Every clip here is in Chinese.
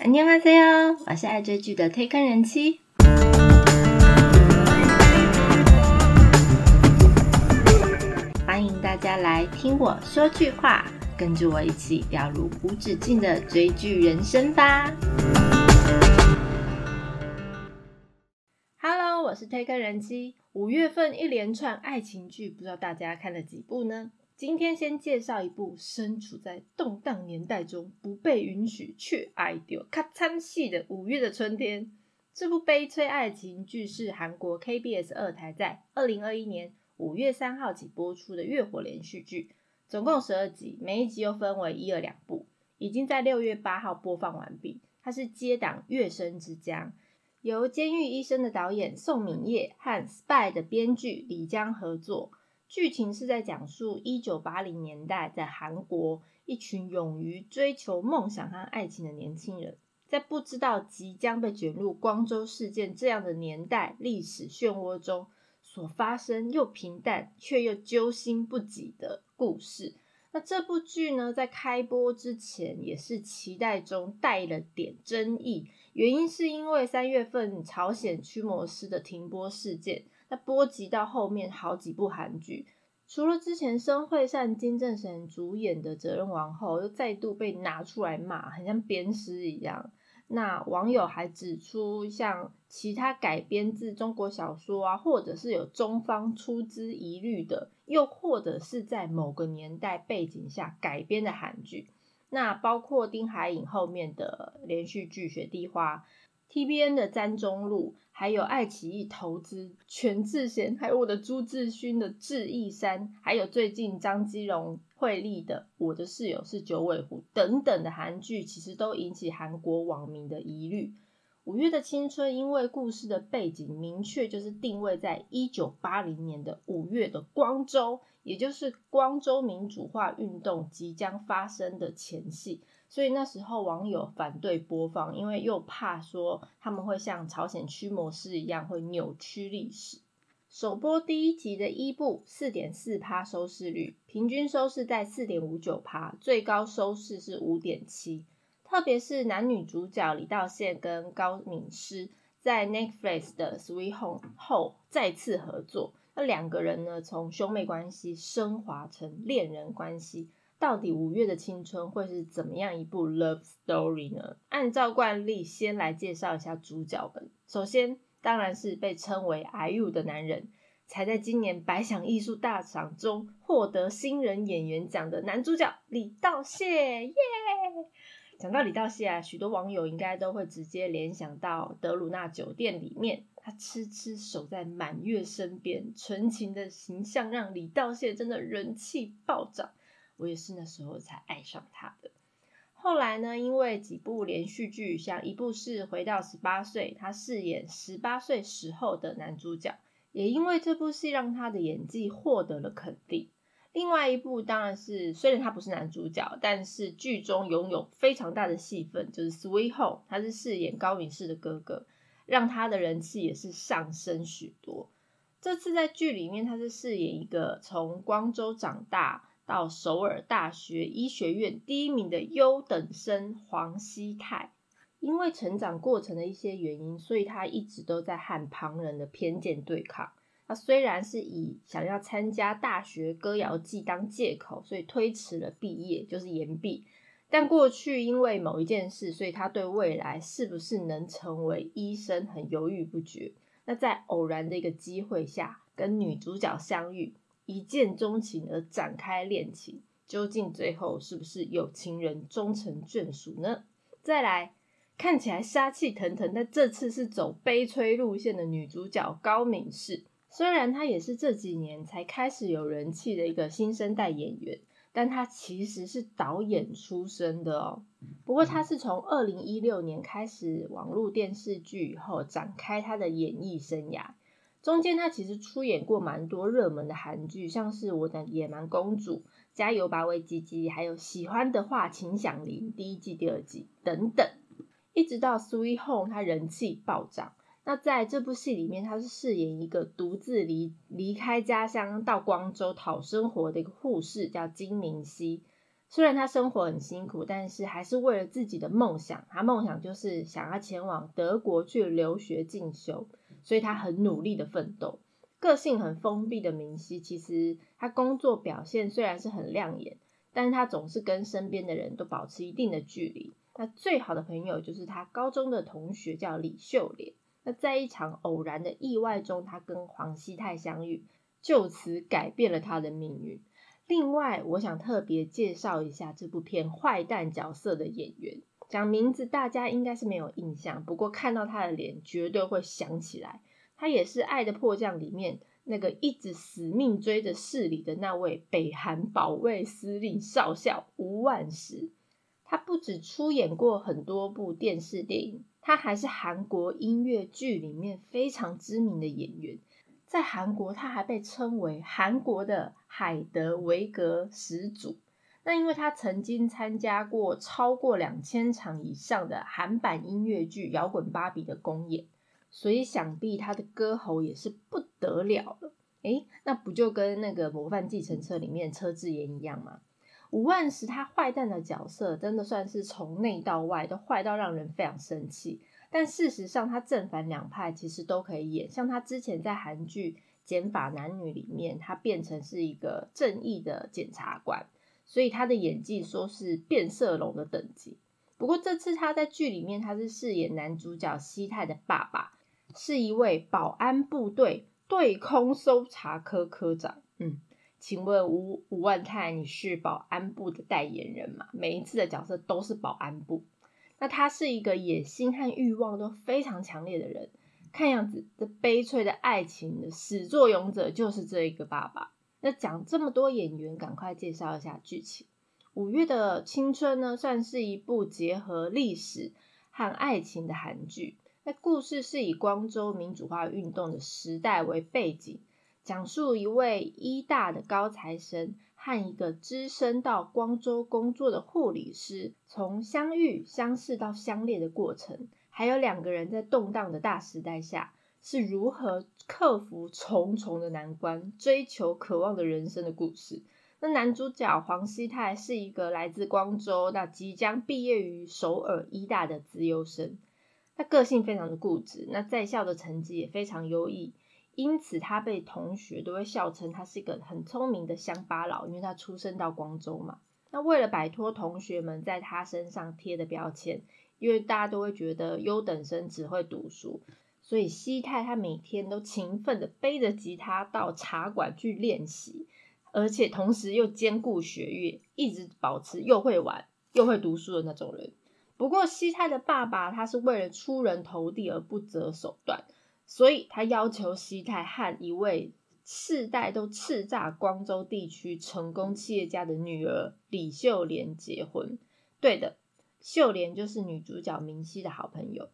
안녕하세요，我是爱追剧的推坑人妻。欢迎大家来听我说句话，跟着我一起掉入无止境的追剧人生吧。Hello，我是推坑人妻。五月份一连串爱情剧，不知道大家看了几部呢？ 今天先介绍一部身处在动荡年代中不被允许却爱丢咔嚓戏的《五月的春天》。这部悲催爱情剧是韩国 KBS 二台在二零二一年五月三号起播出的月火连续剧，总共十二集，每一集又分为一、二两部，已经在六月八号播放完毕。它是接档《月升之江》，由《监狱医生》的导演宋敏烨和《Spy》的编剧李江合作。剧情是在讲述一九八零年代在韩国一群勇于追求梦想和爱情的年轻人，在不知道即将被卷入光州事件这样的年代历史漩涡中所发生又平淡却又揪心不已的故事。那这部剧呢，在开播之前也是期待中带了点争议，原因是因为三月份朝鲜驱魔师的停播事件。那波及到后面好几部韩剧，除了之前申惠善、金正贤主演的《责任王后》，又再度被拿出来骂，很像鞭尸一样。那网友还指出，像其他改编自中国小说啊，或者是有中方出资疑虑的，又或者是在某个年代背景下改编的韩剧，那包括丁海寅后面的连续剧《雪地花》。TBN 的詹中路，还有爱奇艺投资全智贤，还有我的朱智勋的智异山，还有最近张基荣、惠利的我的室友是九尾狐等等的韩剧，其实都引起韩国网民的疑虑。五月的青春，因为故事的背景明确就是定位在一九八零年的五月的光州，也就是光州民主化运动即将发生的前夕。所以那时候网友反对播放，因为又怕说他们会像朝鲜驱魔师一样会扭曲历史。首播第一集的一部四点四趴收视率，平均收视在四点五九趴，最高收视是五点七。特别是男女主角李道宪跟高敏诗在 Netflix 的 Sweet Home 后再次合作，那两个人呢从兄妹关系升华成恋人关系。到底五月的青春会是怎么样一部 love story 呢？按照惯例，先来介绍一下主角们。首先，当然是被称为 IU 的男人，才在今年百想艺术大赏中获得新人演员奖的男主角李道谢，耶！讲到李道谢啊，许多网友应该都会直接联想到德鲁纳酒店里面，他痴痴守在满月身边，纯情的形象让李道谢真的人气暴涨。我也是那时候才爱上他的。后来呢，因为几部连续剧，像一部是《回到十八岁》，他饰演十八岁时候的男主角，也因为这部戏让他的演技获得了肯定。另外一部当然是，虽然他不是男主角，但是剧中拥有非常大的戏份，就是《Sweet Home》，他是饰演高敏世的哥哥，让他的人气也是上升许多。这次在剧里面，他是饰演一个从光州长大。到首尔大学医学院第一名的优等生黄熙泰，因为成长过程的一些原因，所以他一直都在和旁人的偏见对抗。他虽然是以想要参加大学歌谣季当借口，所以推迟了毕业，就是延毕。但过去因为某一件事，所以他对未来是不是能成为医生很犹豫不决。那在偶然的一个机会下，跟女主角相遇。一见钟情而展开恋情，究竟最后是不是有情人终成眷属呢？再来看起来杀气腾腾，但这次是走悲催路线的女主角高敏世，虽然她也是这几年才开始有人气的一个新生代演员，但她其实是导演出身的哦。不过她是从二零一六年开始网络电视剧以后展开她的演艺生涯。中间他其实出演过蛮多热门的韩剧，像是我的野蛮公主、加油吧，维基基，还有喜欢的话，请响铃第一季、第二季等等，一直到 Sweet Home，他人气暴涨。那在这部戏里面，他是饰演一个独自离离开家乡到光州讨生活的一个护士，叫金明熙。虽然他生活很辛苦，但是还是为了自己的梦想。他梦想就是想要前往德国去留学进修，所以他很努力的奋斗。个性很封闭的明熙，其实他工作表现虽然是很亮眼，但是他总是跟身边的人都保持一定的距离。那最好的朋友就是他高中的同学，叫李秀莲。那在一场偶然的意外中，他跟黄熙泰相遇，就此改变了他的命运。另外，我想特别介绍一下这部片坏蛋角色的演员，讲名字大家应该是没有印象，不过看到他的脸绝对会想起来。他也是《爱的迫降》里面那个一直死命追着市里的那位北韩保卫司令少校吴万石。他不止出演过很多部电视电影，他还是韩国音乐剧里面非常知名的演员。在韩国，他还被称为韩国的海德维格始祖。那因为他曾经参加过超过两千场以上的韩版音乐剧《摇滚芭比》的公演，所以想必他的歌喉也是不得了了。诶，那不就跟那个《模范继承车》里面车智妍一样吗？吴万石他坏蛋的角色，真的算是从内到外都坏到让人非常生气。但事实上，他正反两派其实都可以演。像他之前在韩剧《减法男女》里面，他变成是一个正义的检察官，所以他的演技说是变色龙的等级。不过这次他在剧里面，他是饰演男主角西泰的爸爸，是一位保安部队对空搜查科科长。嗯，请问吴吴万泰，你是保安部的代言人吗？每一次的角色都是保安部。那他是一个野心和欲望都非常强烈的人，看样子这悲催的爱情的始作俑者就是这一个爸爸。那讲这么多演员，赶快介绍一下剧情。五月的青春呢，算是一部结合历史和爱情的韩剧。那故事是以光州民主化运动的时代为背景，讲述一位医大的高材生。和一个只身到光州工作的护理师，从相遇、相识到相恋的过程，还有两个人在动荡的大时代下是如何克服重重的难关，追求渴望的人生的故事。那男主角黄熙泰是一个来自光州，那即将毕业于首尔医大的资优生，他个性非常的固执，那在校的成绩也非常优异。因此，他被同学都会笑称他是一个很聪明的乡巴佬，因为他出生到光州嘛。那为了摆脱同学们在他身上贴的标签，因为大家都会觉得优等生只会读书，所以西泰他每天都勤奋的背着吉他到茶馆去练习，而且同时又兼顾学业，一直保持又会玩又会读书的那种人。不过，西泰的爸爸他是为了出人头地而不择手段。所以他要求西泰和一位世代都叱咤光州地区成功企业家的女儿李秀莲结婚。对的，秀莲就是女主角明熙的好朋友。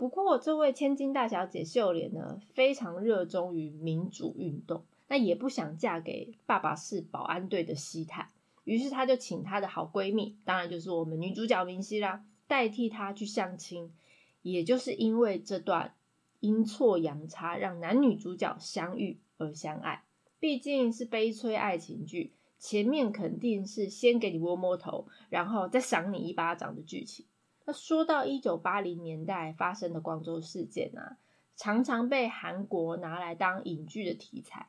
不过，这位千金大小姐秀莲呢，非常热衷于民主运动，那也不想嫁给爸爸是保安队的西泰。于是，她就请她的好闺蜜，当然就是我们女主角明熙啦，代替她去相亲。也就是因为这段。阴错阳差让男女主角相遇而相爱，毕竟是悲催爱情剧，前面肯定是先给你摸摸头，然后再赏你一巴掌的剧情。那说到一九八零年代发生的光州事件啊，常常被韩国拿来当影剧的题材，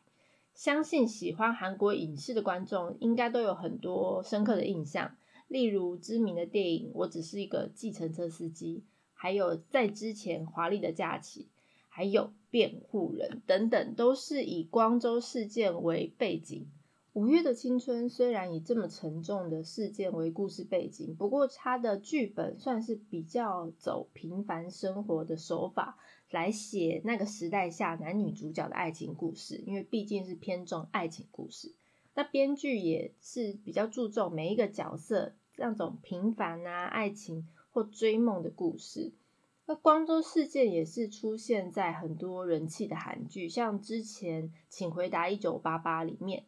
相信喜欢韩国影视的观众应该都有很多深刻的印象，例如知名的电影《我只是一个计程车司机》，还有在之前《华丽的假期》。还有辩护人等等，都是以光州事件为背景。五月的青春虽然以这么沉重的事件为故事背景，不过它的剧本算是比较走平凡生活的手法来写那个时代下男女主角的爱情故事，因为毕竟是偏重爱情故事。那编剧也是比较注重每一个角色那种平凡啊爱情或追梦的故事。那光州事件也是出现在很多人气的韩剧，像之前《请回答一九八八》里面，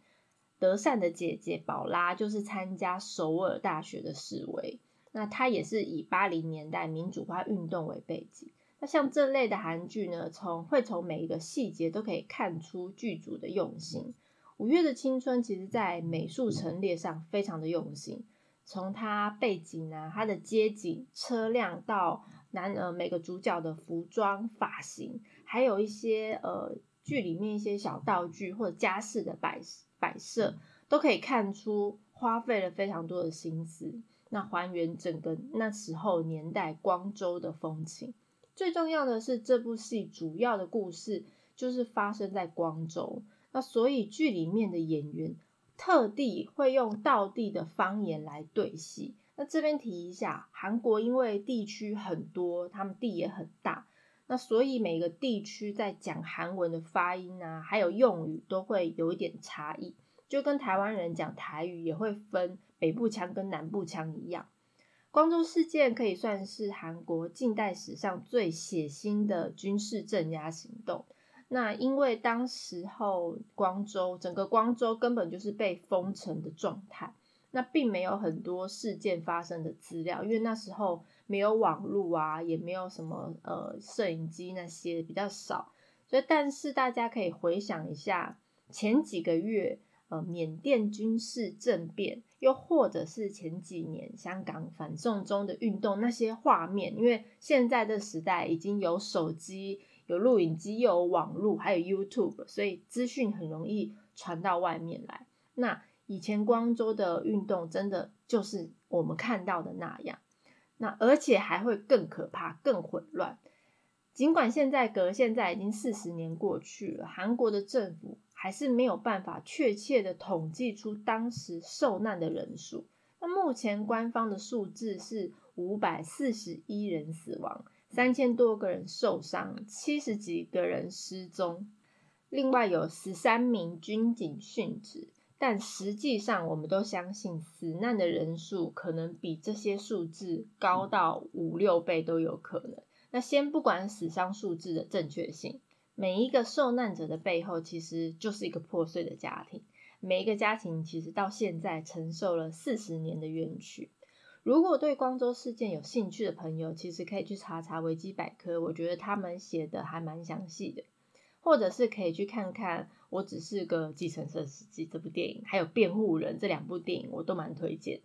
德善的姐姐宝拉就是参加首尔大学的示威，那她也是以八零年代民主化运动为背景。那像这类的韩剧呢，从会从每一个细节都可以看出剧组的用心。五月的青春其实在美术陈列上非常的用心，从它背景啊、它的街景、车辆到男呃每个主角的服装、发型，还有一些呃剧里面一些小道具或者家饰的摆摆设，都可以看出花费了非常多的心思，那还原整个那时候年代光州的风情。最重要的是，这部戏主要的故事就是发生在光州，那所以剧里面的演员特地会用道地的方言来对戏。那这边提一下，韩国因为地区很多，他们地也很大，那所以每个地区在讲韩文的发音啊，还有用语都会有一点差异，就跟台湾人讲台语也会分北部腔跟南部腔一样。光州事件可以算是韩国近代史上最血腥的军事镇压行动。那因为当时候光州整个光州根本就是被封城的状态，那并没有很多事件发生的资料，因为那时候没有网络啊，也没有什么呃摄影机那些比较少。所以，但是大家可以回想一下前几个月。呃，缅甸军事政变，又或者是前几年香港反送中的运动那些画面，因为现在的时代已经有手机、有录影机、又有网络，还有 YouTube，所以资讯很容易传到外面来。那以前光州的运动真的就是我们看到的那样，那而且还会更可怕、更混乱。尽管现在隔现在已经四十年过去了，韩国的政府。还是没有办法确切的统计出当时受难的人数。那目前官方的数字是五百四十一人死亡，三千多个人受伤，七十几个人失踪。另外有十三名军警殉职，但实际上我们都相信死难的人数可能比这些数字高到五六倍都有可能。那先不管死伤数字的正确性。每一个受难者的背后，其实就是一个破碎的家庭。每一个家庭其实到现在承受了四十年的冤屈。如果对光州事件有兴趣的朋友，其实可以去查查维基百科，我觉得他们写的还蛮详细的。或者是可以去看看《我只是个计程车司机》这部电影，还有《辩护人》这两部电影，我都蛮推荐。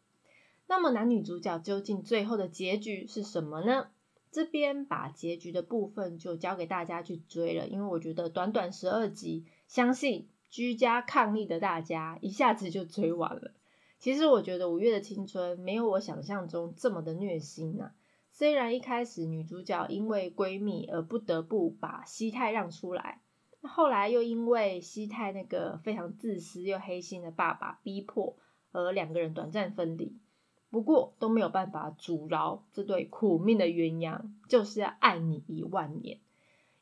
那么男女主角究竟最后的结局是什么呢？这边把结局的部分就交给大家去追了，因为我觉得短短十二集，相信居家抗疫的大家一下子就追完了。其实我觉得五月的青春没有我想象中这么的虐心呐。虽然一开始女主角因为闺蜜而不得不把西太让出来，后来又因为西泰那个非常自私又黑心的爸爸逼迫，而两个人短暂分离。不过都没有办法阻挠这对苦命的鸳鸯，就是要爱你一万年。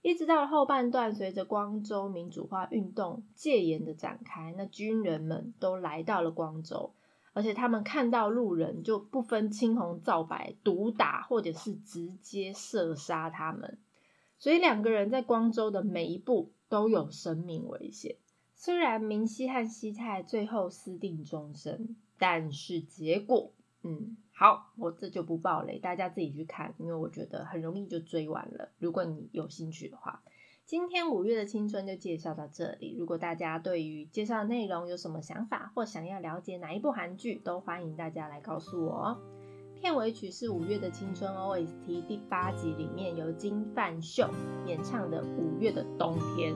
一直到了后半段，随着光州民主化运动戒严的展开，那军人们都来到了光州，而且他们看到路人就不分青红皂白，毒打或者是直接射杀他们。所以两个人在光州的每一步都有生命危险。虽然明熙和西泰最后私定终身，但是结果。嗯，好，我这就不爆雷，大家自己去看，因为我觉得很容易就追完了。如果你有兴趣的话，今天五月的青春就介绍到这里。如果大家对于介绍内容有什么想法，或想要了解哪一部韩剧，都欢迎大家来告诉我哦。片尾曲是五月的青春 OST 第八集里面由金范秀演唱的《五月的冬天》。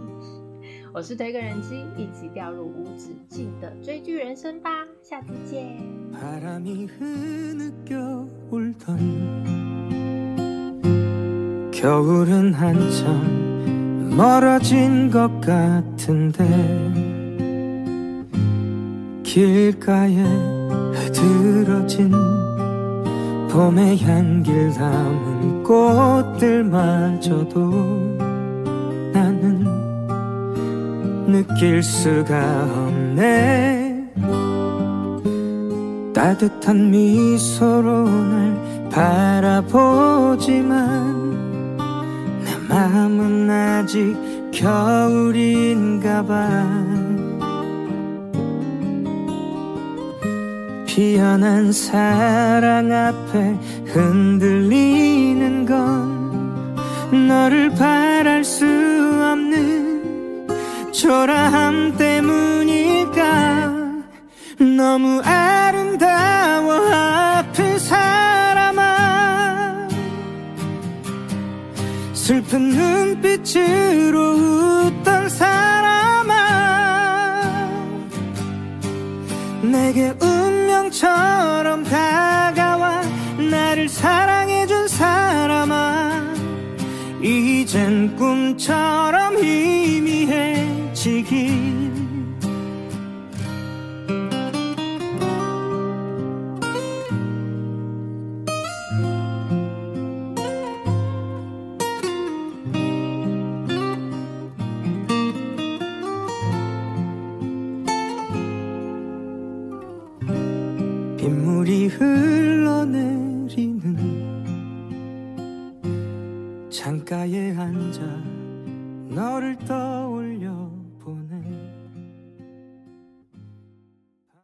我是推个人机，一起掉入无止境的追剧人生吧，下次见。 나는 느낄 수가 없네. 따뜻한 미소로 날 바라보지만 내 마음은 아직 겨울인가 봐 피어난 사랑 앞에 흔들리는 건 너를 바랄 수 없는 초라함 때문일까? 너무 아름다워 아픈 사람아. 슬픈 눈빛으로 웃던 사람아. 내게 웃 운명처럼 다가와 나를 사랑해준 사람아. 이젠 꿈처럼 희미해